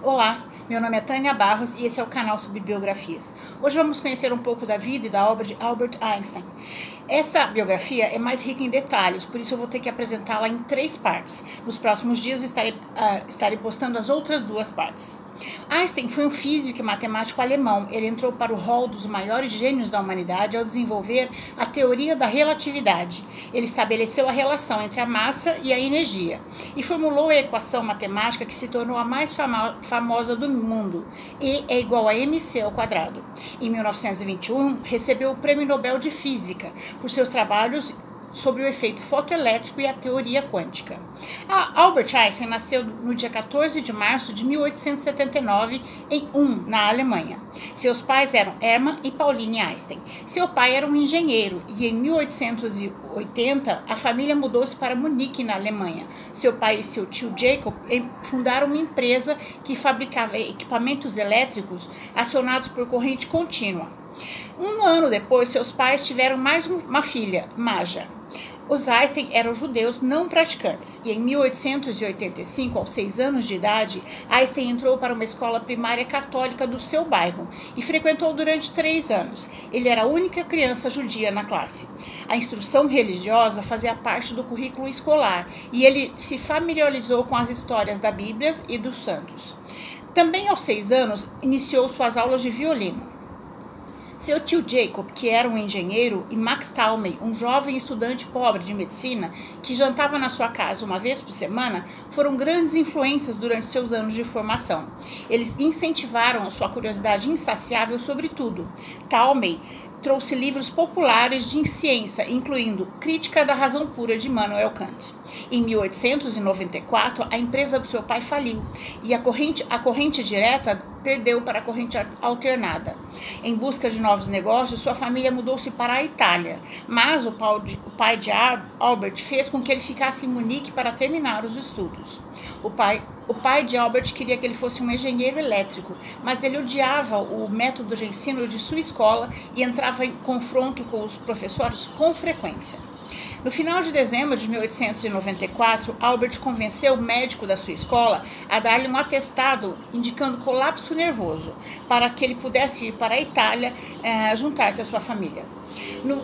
Olá, meu nome é Tânia Barros e esse é o canal sobre biografias. Hoje vamos conhecer um pouco da vida e da obra de Albert Einstein. Essa biografia é mais rica em detalhes, por isso eu vou ter que apresentá-la em três partes. Nos próximos dias estarei, uh, estarei postando as outras duas partes. Einstein foi um físico e matemático alemão. Ele entrou para o rol dos maiores gênios da humanidade ao desenvolver a teoria da relatividade. Ele estabeleceu a relação entre a massa e a energia e formulou a equação matemática que se tornou a mais famo famosa do mundo, E é igual a mc ao quadrado. Em 1921, recebeu o Prêmio Nobel de Física por seus trabalhos sobre o efeito fotoelétrico e a teoria quântica. A Albert Einstein nasceu no dia 14 de março de 1879 em Ulm, na Alemanha. Seus pais eram Hermann e Pauline Einstein. Seu pai era um engenheiro e em 1880 a família mudou-se para Munique, na Alemanha. Seu pai e seu tio Jacob fundaram uma empresa que fabricava equipamentos elétricos acionados por corrente contínua. Um ano depois, seus pais tiveram mais uma filha, Maja. Os Einstein eram judeus não praticantes e em 1885, aos seis anos de idade, Einstein entrou para uma escola primária católica do seu bairro e frequentou durante três anos. Ele era a única criança judia na classe. A instrução religiosa fazia parte do currículo escolar e ele se familiarizou com as histórias da Bíblia e dos santos. Também aos seis anos, iniciou suas aulas de violino. Seu tio Jacob, que era um engenheiro, e Max Talmey, um jovem estudante pobre de medicina que jantava na sua casa uma vez por semana, foram grandes influências durante seus anos de formação. Eles incentivaram sua curiosidade insaciável sobre tudo. Talmey trouxe livros populares de ciência, incluindo Crítica da Razão Pura de Immanuel Kant. Em 1894, a empresa do seu pai faliu e a corrente, a corrente direta perdeu para a corrente alternada. Em busca de novos negócios, sua família mudou-se para a Itália, mas o pai de Albert fez com que ele ficasse em Munique para terminar os estudos. O pai, o pai de Albert queria que ele fosse um engenheiro elétrico, mas ele odiava o método de ensino de sua escola e entrava em confronto com os professores com frequência. No final de dezembro de 1894, Albert convenceu o médico da sua escola a dar-lhe um atestado indicando colapso nervoso, para que ele pudesse ir para a Itália eh, juntar-se à sua família. No,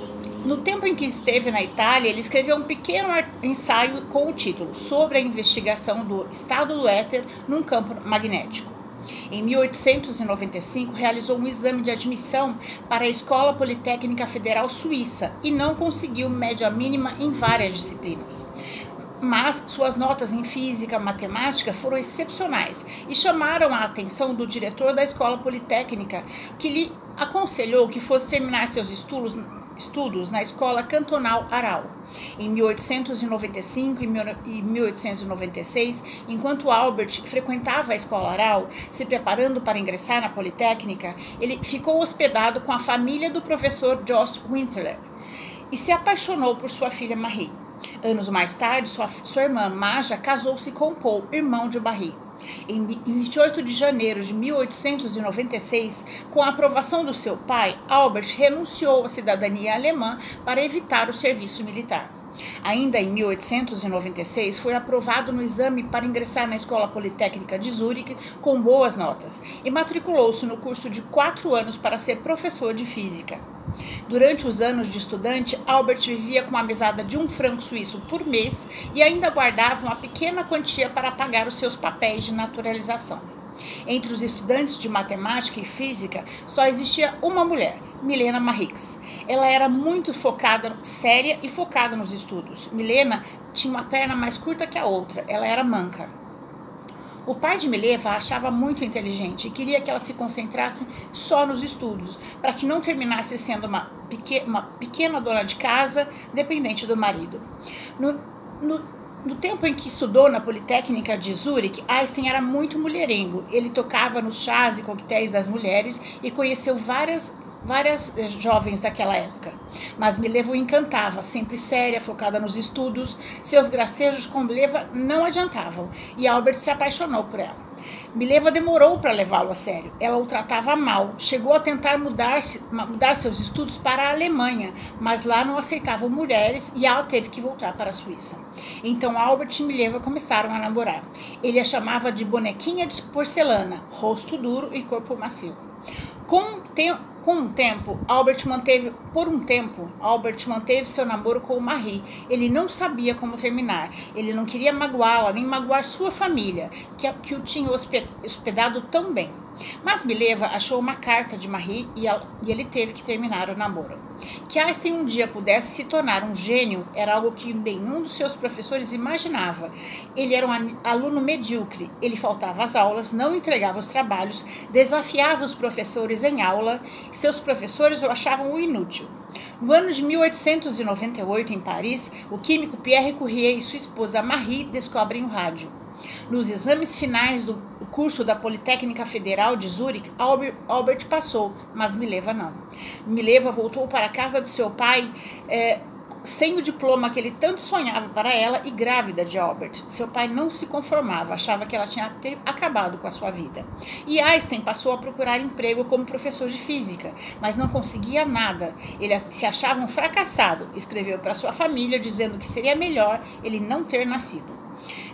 no tempo em que esteve na Itália, ele escreveu um pequeno ensaio com o título Sobre a investigação do estado do éter num campo magnético. Em 1895, realizou um exame de admissão para a Escola Politécnica Federal Suíça e não conseguiu média mínima em várias disciplinas. Mas suas notas em física e matemática foram excepcionais e chamaram a atenção do diretor da Escola Politécnica, que lhe aconselhou que fosse terminar seus estudos estudos na Escola Cantonal Aral. Em 1895 e 1896, enquanto Albert frequentava a Escola Aral, se preparando para ingressar na Politécnica, ele ficou hospedado com a família do professor Joss Winterler e se apaixonou por sua filha Marie. Anos mais tarde, sua, sua irmã Maja casou-se com Paul, irmão de Marie. Em 28 de janeiro de 1896, com a aprovação do seu pai, Albert renunciou à cidadania alemã para evitar o serviço militar. Ainda em 1896, foi aprovado no exame para ingressar na Escola Politécnica de Zurique com boas notas e matriculou-se no curso de quatro anos para ser professor de física. Durante os anos de estudante, Albert vivia com uma mesada de um franco suíço por mês e ainda guardava uma pequena quantia para pagar os seus papéis de naturalização. Entre os estudantes de matemática e física, só existia uma mulher, Milena Marix. Ela era muito focada, séria e focada nos estudos. Milena tinha uma perna mais curta que a outra, ela era manca. O pai de Mileva a achava muito inteligente e queria que ela se concentrasse só nos estudos, para que não terminasse sendo uma, uma pequena dona de casa dependente do marido. No, no, no tempo em que estudou na Politécnica de Zurich, Einstein era muito mulherengo. Ele tocava nos chás e coquetéis das mulheres e conheceu várias várias eh, jovens daquela época. Mas Mileva o encantava, sempre séria, focada nos estudos. Seus gracejos com Mileva não adiantavam e Albert se apaixonou por ela. Mileva demorou para levá-lo a sério. Ela o tratava mal. Chegou a tentar mudar, mudar seus estudos para a Alemanha, mas lá não aceitavam mulheres e ela teve que voltar para a Suíça. Então Albert e Mileva começaram a namorar. Ele a chamava de bonequinha de porcelana, rosto duro e corpo macio. Com, te com tempo, Albert manteve, por um tempo, Albert manteve seu namoro com Marie. Ele não sabia como terminar. Ele não queria magoá-la, nem magoar sua família, que, que o tinha hospedado tão bem. Mas Mileva achou uma carta de Marie e, ela, e ele teve que terminar o namoro. Que Einstein um dia pudesse se tornar um gênio era algo que nenhum dos seus professores imaginava. Ele era um aluno medíocre, ele faltava às aulas, não entregava os trabalhos, desafiava os professores em aula, seus professores o achavam inútil. No ano de 1898, em Paris, o químico Pierre Curie e sua esposa Marie descobrem o rádio. Nos exames finais do curso da Politécnica Federal de Zurich, Albert, passou, mas Mileva não. Mileva voltou para a casa de seu pai é, sem o diploma que ele tanto sonhava para ela e grávida de Albert. Seu pai não se conformava, achava que ela tinha acabado com a sua vida. E Einstein passou a procurar emprego como professor de física, mas não conseguia nada. Ele se achava um fracassado. Escreveu para sua família dizendo que seria melhor ele não ter nascido.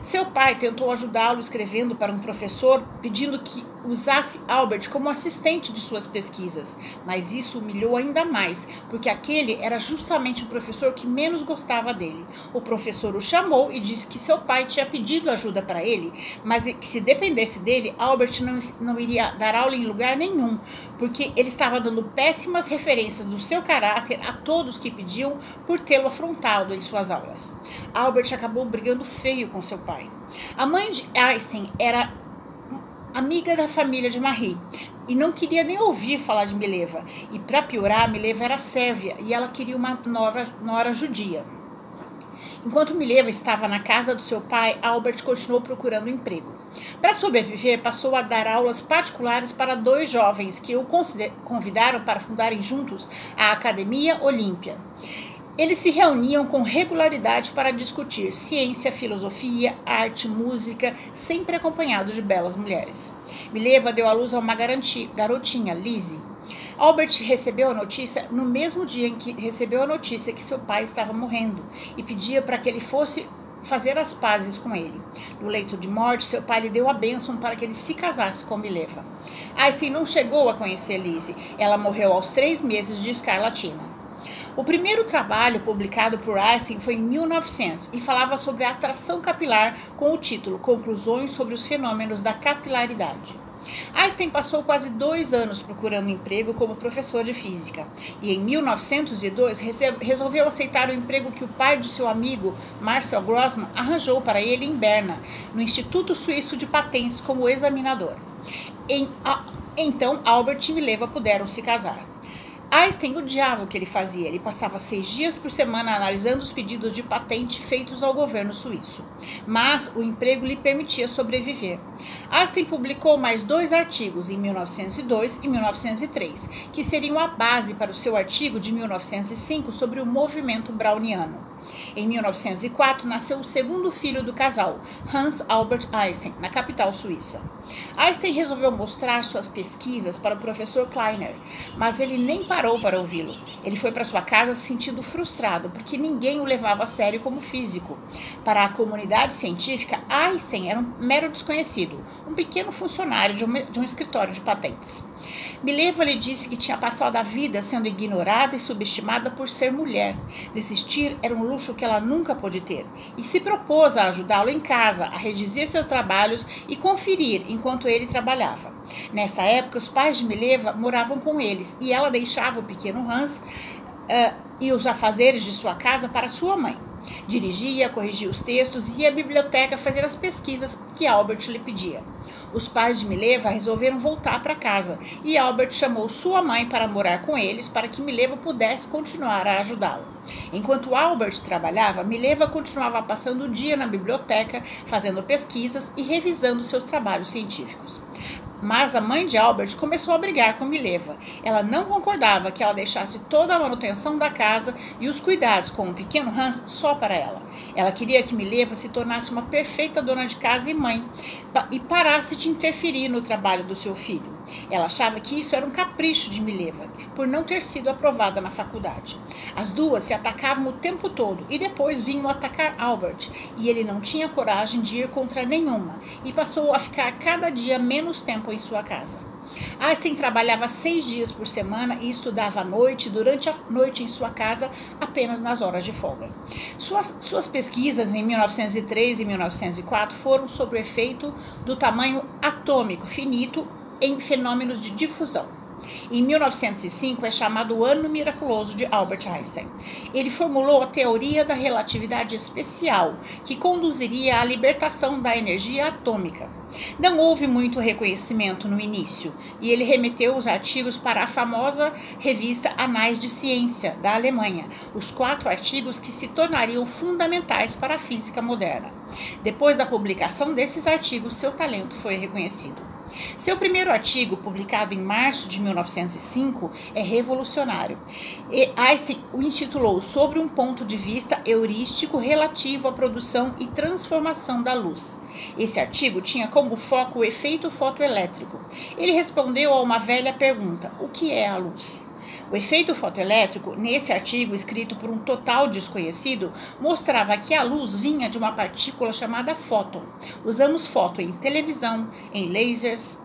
Seu pai tentou ajudá-lo escrevendo para um professor pedindo que usasse Albert como assistente de suas pesquisas, mas isso humilhou ainda mais, porque aquele era justamente o professor que menos gostava dele. O professor o chamou e disse que seu pai tinha pedido ajuda para ele, mas que se dependesse dele, Albert não, não iria dar aula em lugar nenhum, porque ele estava dando péssimas referências do seu caráter a todos que pediam por tê-lo afrontado em suas aulas. Albert acabou brigando feio com seu pai. A mãe de Einstein era amiga da família de Marie e não queria nem ouvir falar de Mileva. E para piorar, Mileva era sérvia e ela queria uma nora, nora judia. Enquanto Mileva estava na casa do seu pai, Albert continuou procurando emprego. Para sobreviver, passou a dar aulas particulares para dois jovens que o convidaram para fundarem juntos a Academia Olímpia. Eles se reuniam com regularidade para discutir ciência, filosofia, arte, música, sempre acompanhados de belas mulheres. Mileva deu à luz a uma garotinha, Lizzie. Albert recebeu a notícia no mesmo dia em que recebeu a notícia que seu pai estava morrendo e pedia para que ele fosse fazer as pazes com ele. No leito de morte, seu pai lhe deu a bênção para que ele se casasse com Mileva. Einstein não chegou a conhecer Lizzie. Ela morreu aos três meses de escarlatina. O primeiro trabalho publicado por Einstein foi em 1900 e falava sobre a atração capilar com o título Conclusões sobre os fenômenos da capilaridade. Einstein passou quase dois anos procurando emprego como professor de física e em 1902 resolveu aceitar o emprego que o pai de seu amigo Marcel Grossman arranjou para ele em Berna, no Instituto Suíço de Patentes, como examinador. Em, a, então Albert e Mileva puderam se casar. Einstein o que ele fazia. Ele passava seis dias por semana analisando os pedidos de patente feitos ao governo suíço. Mas o emprego lhe permitia sobreviver. Einstein publicou mais dois artigos em 1902 e 1903, que seriam a base para o seu artigo de 1905 sobre o movimento browniano. Em 1904, nasceu o segundo filho do casal, Hans Albert Einstein, na capital suíça. Einstein resolveu mostrar suas pesquisas para o professor Kleiner, mas ele nem parou para ouvi-lo. Ele foi para sua casa se sentindo frustrado, porque ninguém o levava a sério como físico. Para a comunidade científica, Einstein era um mero desconhecido, um pequeno funcionário de um, de um escritório de patentes. Mileva lhe disse que tinha passado a vida sendo ignorada e subestimada por ser mulher. Desistir era um luxo que ela nunca pôde ter. E se propôs a ajudá-lo em casa, a redigir seus trabalhos e conferir enquanto ele trabalhava. Nessa época, os pais de Mileva moravam com eles e ela deixava o pequeno Hans uh, e os afazeres de sua casa para sua mãe. Dirigia, corrigia os textos e ia à biblioteca fazer as pesquisas que Albert lhe pedia. Os pais de Mileva resolveram voltar para casa e Albert chamou sua mãe para morar com eles para que Mileva pudesse continuar a ajudá-lo. Enquanto Albert trabalhava, Mileva continuava passando o dia na biblioteca, fazendo pesquisas e revisando seus trabalhos científicos. Mas a mãe de Albert começou a brigar com Mileva. Ela não concordava que ela deixasse toda a manutenção da casa e os cuidados com o pequeno Hans só para ela. Ela queria que Mileva se tornasse uma perfeita dona de casa e mãe e parasse de interferir no trabalho do seu filho. Ela achava que isso era um capricho de Mileva, por não ter sido aprovada na faculdade. As duas se atacavam o tempo todo e depois vinham atacar Albert, e ele não tinha coragem de ir contra nenhuma e passou a ficar cada dia menos tempo em sua casa. Einstein trabalhava seis dias por semana e estudava à noite, durante a noite em sua casa, apenas nas horas de folga. Suas, suas pesquisas em 1903 e 1904 foram sobre o efeito do tamanho atômico finito em fenômenos de difusão. Em 1905 é chamado o Ano Miraculoso de Albert Einstein. Ele formulou a teoria da relatividade especial, que conduziria à libertação da energia atômica. Não houve muito reconhecimento no início, e ele remeteu os artigos para a famosa revista Anais de Ciência, da Alemanha, os quatro artigos que se tornariam fundamentais para a física moderna. Depois da publicação desses artigos, seu talento foi reconhecido. Seu primeiro artigo, publicado em março de 1905, é revolucionário. E Einstein o intitulou Sobre um ponto de vista heurístico relativo à produção e transformação da luz. Esse artigo tinha como foco o efeito fotoelétrico. Ele respondeu a uma velha pergunta: o que é a luz? O efeito fotoelétrico, nesse artigo escrito por um total desconhecido, mostrava que a luz vinha de uma partícula chamada fóton. Usamos fóton em televisão, em lasers.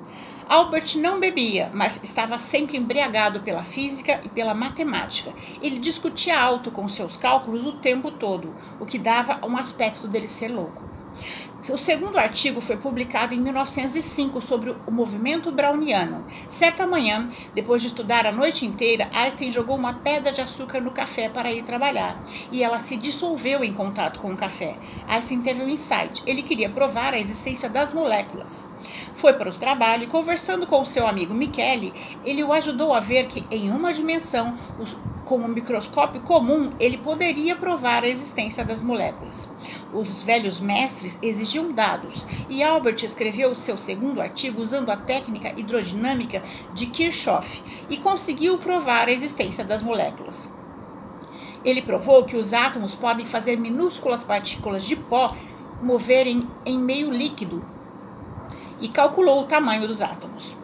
Albert não bebia, mas estava sempre embriagado pela física e pela matemática. Ele discutia alto com seus cálculos o tempo todo, o que dava um aspecto dele ser louco. O segundo artigo foi publicado em 1905 sobre o movimento browniano. Certa manhã, depois de estudar a noite inteira, Einstein jogou uma pedra de açúcar no café para ir trabalhar e ela se dissolveu em contato com o café. Einstein teve um insight. Ele queria provar a existência das moléculas. Foi para o trabalho e, conversando com o seu amigo Michele, ele o ajudou a ver que, em uma dimensão, os com um microscópio comum, ele poderia provar a existência das moléculas. Os velhos mestres exigiam dados, e Albert escreveu seu segundo artigo usando a técnica hidrodinâmica de Kirchhoff e conseguiu provar a existência das moléculas. Ele provou que os átomos podem fazer minúsculas partículas de pó moverem em meio líquido e calculou o tamanho dos átomos.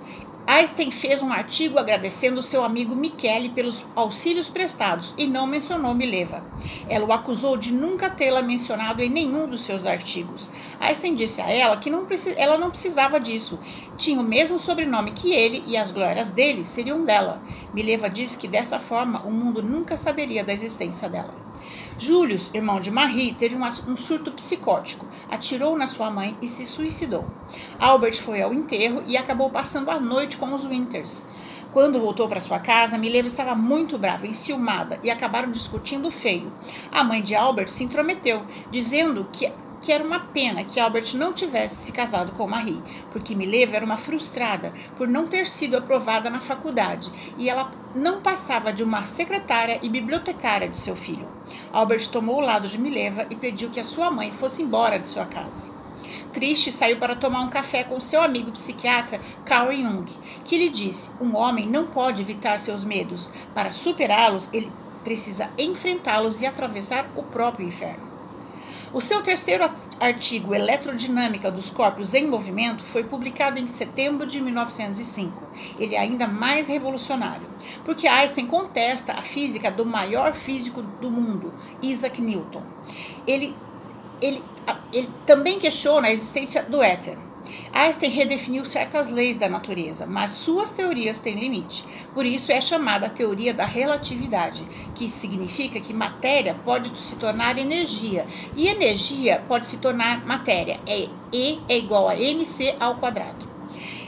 Einstein fez um artigo agradecendo seu amigo Michele pelos auxílios prestados e não mencionou Mileva. Ela o acusou de nunca tê-la mencionado em nenhum dos seus artigos. Einstein disse a ela que não ela não precisava disso. Tinha o mesmo sobrenome que ele e as glórias dele seriam dela. Mileva disse que dessa forma o mundo nunca saberia da existência dela. Julius, irmão de Marie, teve um surto psicótico, atirou na sua mãe e se suicidou. Albert foi ao enterro e acabou passando a noite com os Winters. Quando voltou para sua casa, Mileva estava muito brava, enciumada e acabaram discutindo feio. A mãe de Albert se intrometeu, dizendo que que era uma pena que Albert não tivesse se casado com Marie, porque Mileva era uma frustrada por não ter sido aprovada na faculdade e ela não passava de uma secretária e bibliotecária de seu filho. Albert tomou o lado de Mileva e pediu que a sua mãe fosse embora de sua casa. Triste, saiu para tomar um café com seu amigo psiquiatra Carl Jung, que lhe disse: um homem não pode evitar seus medos. Para superá-los, ele precisa enfrentá-los e atravessar o próprio inferno. O seu terceiro artigo, Eletrodinâmica dos Corpos em Movimento, foi publicado em setembro de 1905. Ele é ainda mais revolucionário, porque Einstein contesta a física do maior físico do mundo, Isaac Newton. Ele, ele, ele também questiona a existência do éter. Einstein redefiniu certas leis da natureza, mas suas teorias têm limite. Por isso é chamada a teoria da relatividade, que significa que matéria pode se tornar energia e energia pode se tornar matéria. É E é igual a mc ao quadrado.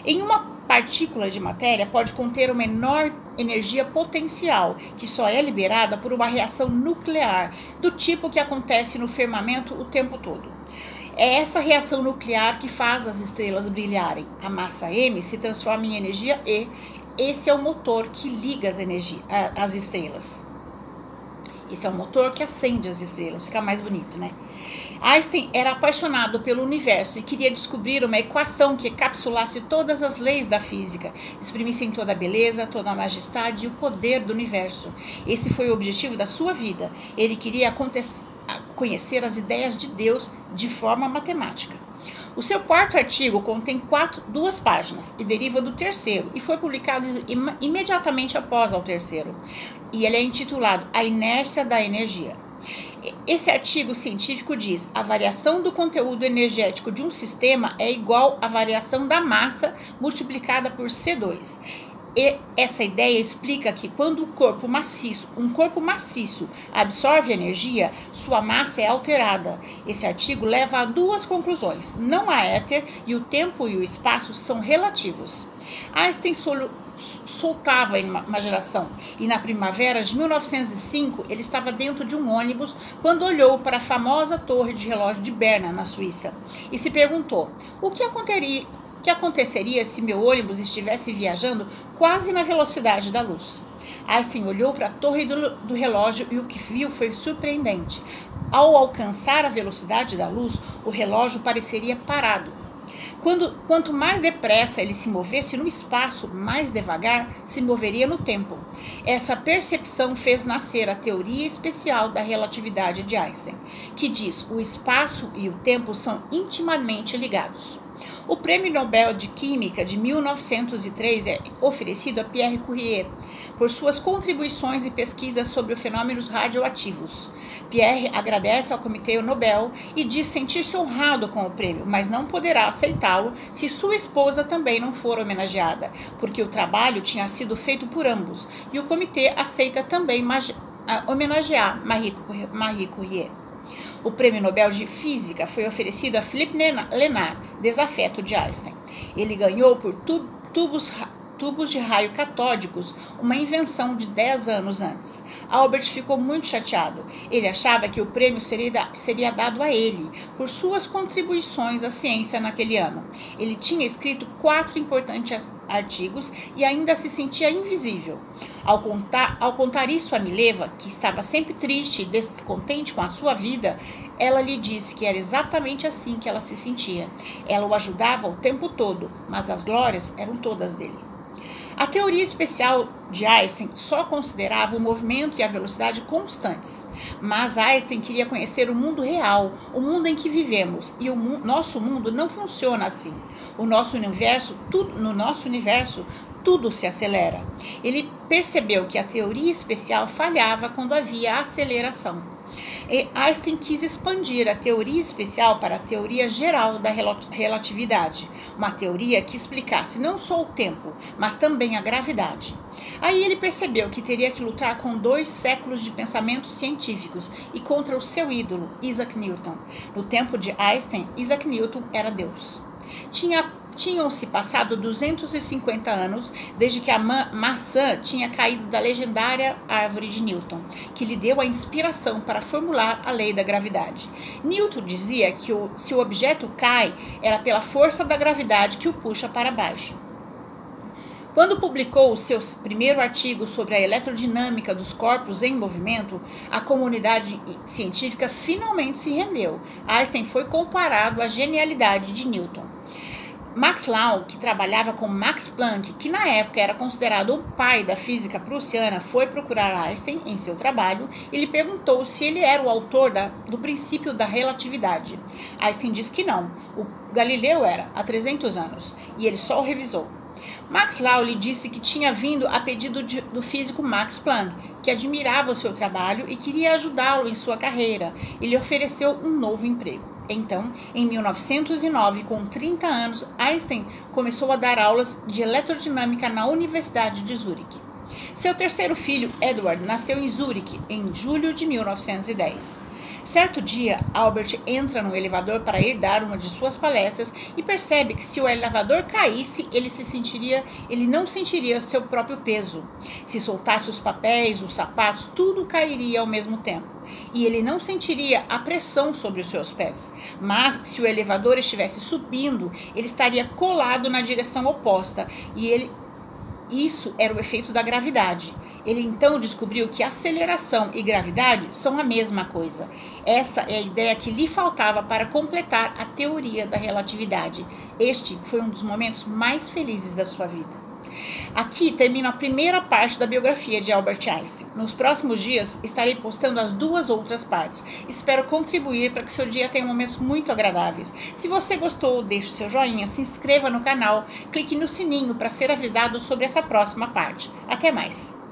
Em uma partícula de matéria pode conter uma enorme energia potencial, que só é liberada por uma reação nuclear, do tipo que acontece no firmamento o tempo todo. É essa reação nuclear que faz as estrelas brilharem. A massa M se transforma em energia E. Esse é o motor que liga as, energia, as estrelas. Esse é o motor que acende as estrelas, fica mais bonito, né? Einstein era apaixonado pelo universo e queria descobrir uma equação que encapsulasse todas as leis da física, exprimissem toda a beleza, toda a majestade e o poder do universo. Esse foi o objetivo da sua vida. Ele queria conhecer as ideias de Deus de forma matemática. O seu quarto artigo contém quatro, duas páginas e deriva do terceiro e foi publicado im imediatamente após o terceiro. E ele é intitulado A Inércia da Energia. Esse artigo científico diz: a variação do conteúdo energético de um sistema é igual à variação da massa multiplicada por C2. E essa ideia explica que quando o corpo maciço, um corpo maciço absorve energia, sua massa é alterada. Esse artigo leva a duas conclusões: não há éter e o tempo e o espaço são relativos. Einstein soltava a imaginação e na primavera de 1905 ele estava dentro de um ônibus quando olhou para a famosa torre de relógio de Berna, na Suíça, e se perguntou: o que aconteceria, que aconteceria se meu ônibus estivesse viajando quase na velocidade da luz. Einstein olhou para a torre do, do relógio e o que viu foi surpreendente. Ao alcançar a velocidade da luz, o relógio pareceria parado. Quando, quanto mais depressa ele se movesse no espaço, mais devagar se moveria no tempo. Essa percepção fez nascer a teoria especial da relatividade de Einstein, que diz o espaço e o tempo são intimamente ligados. O Prêmio Nobel de Química de 1903 é oferecido a Pierre Curie por suas contribuições e pesquisas sobre os fenômenos radioativos. Pierre agradece ao Comitê Nobel e diz sentir-se honrado com o prêmio, mas não poderá aceitá-lo se sua esposa também não for homenageada, porque o trabalho tinha sido feito por ambos e o comitê aceita também homenagear Marie, Marie Curie. O Prêmio Nobel de Física foi oferecido a Philippe Lenard, desafeto de Einstein. Ele ganhou por tubos tubos de raio catódicos, uma invenção de 10 anos antes. Albert ficou muito chateado. Ele achava que o prêmio seria, seria dado a ele por suas contribuições à ciência naquele ano. Ele tinha escrito quatro importantes artigos e ainda se sentia invisível. Ao contar, ao contar isso a Mileva, que estava sempre triste e descontente com a sua vida, ela lhe disse que era exatamente assim que ela se sentia. Ela o ajudava o tempo todo, mas as glórias eram todas dele. A teoria especial de Einstein só considerava o movimento e a velocidade constantes, mas Einstein queria conhecer o mundo real, o mundo em que vivemos, e o mu nosso mundo não funciona assim. O nosso universo, tudo, no nosso universo, tudo se acelera. Ele percebeu que a teoria especial falhava quando havia aceleração. E Einstein quis expandir a teoria especial para a teoria geral da relatividade, uma teoria que explicasse não só o tempo, mas também a gravidade. Aí ele percebeu que teria que lutar com dois séculos de pensamentos científicos e contra o seu ídolo, Isaac Newton. No tempo de Einstein, Isaac Newton era Deus. Tinha tinham-se passado 250 anos desde que a ma maçã tinha caído da legendária árvore de Newton, que lhe deu a inspiração para formular a lei da gravidade. Newton dizia que o, se o objeto cai, era pela força da gravidade que o puxa para baixo. Quando publicou o seu primeiro artigo sobre a eletrodinâmica dos corpos em movimento, a comunidade científica finalmente se rendeu. Einstein foi comparado à genialidade de Newton. Max Lau, que trabalhava com Max Planck, que na época era considerado o pai da física prussiana, foi procurar Einstein em seu trabalho e lhe perguntou se ele era o autor da, do princípio da relatividade. Einstein disse que não, o Galileu era, há 300 anos, e ele só o revisou. Max Lau lhe disse que tinha vindo a pedido de, do físico Max Planck, que admirava o seu trabalho e queria ajudá-lo em sua carreira, e lhe ofereceu um novo emprego. Então, em 1909, com 30 anos, Einstein começou a dar aulas de eletrodinâmica na Universidade de Zurique. Seu terceiro filho, Edward, nasceu em Zurique em julho de 1910. Certo dia, Albert entra no elevador para ir dar uma de suas palestras e percebe que se o elevador caísse, ele se sentiria, ele não sentiria seu próprio peso. Se soltasse os papéis, os sapatos, tudo cairia ao mesmo tempo. E ele não sentiria a pressão sobre os seus pés. Mas se o elevador estivesse subindo, ele estaria colado na direção oposta e ele Isso era o efeito da gravidade. Ele então descobriu que aceleração e gravidade são a mesma coisa. Essa é a ideia que lhe faltava para completar a teoria da relatividade. Este foi um dos momentos mais felizes da sua vida. Aqui termino a primeira parte da biografia de Albert Einstein. Nos próximos dias estarei postando as duas outras partes. Espero contribuir para que seu dia tenha momentos muito agradáveis. Se você gostou, deixe seu joinha, se inscreva no canal, clique no sininho para ser avisado sobre essa próxima parte. Até mais!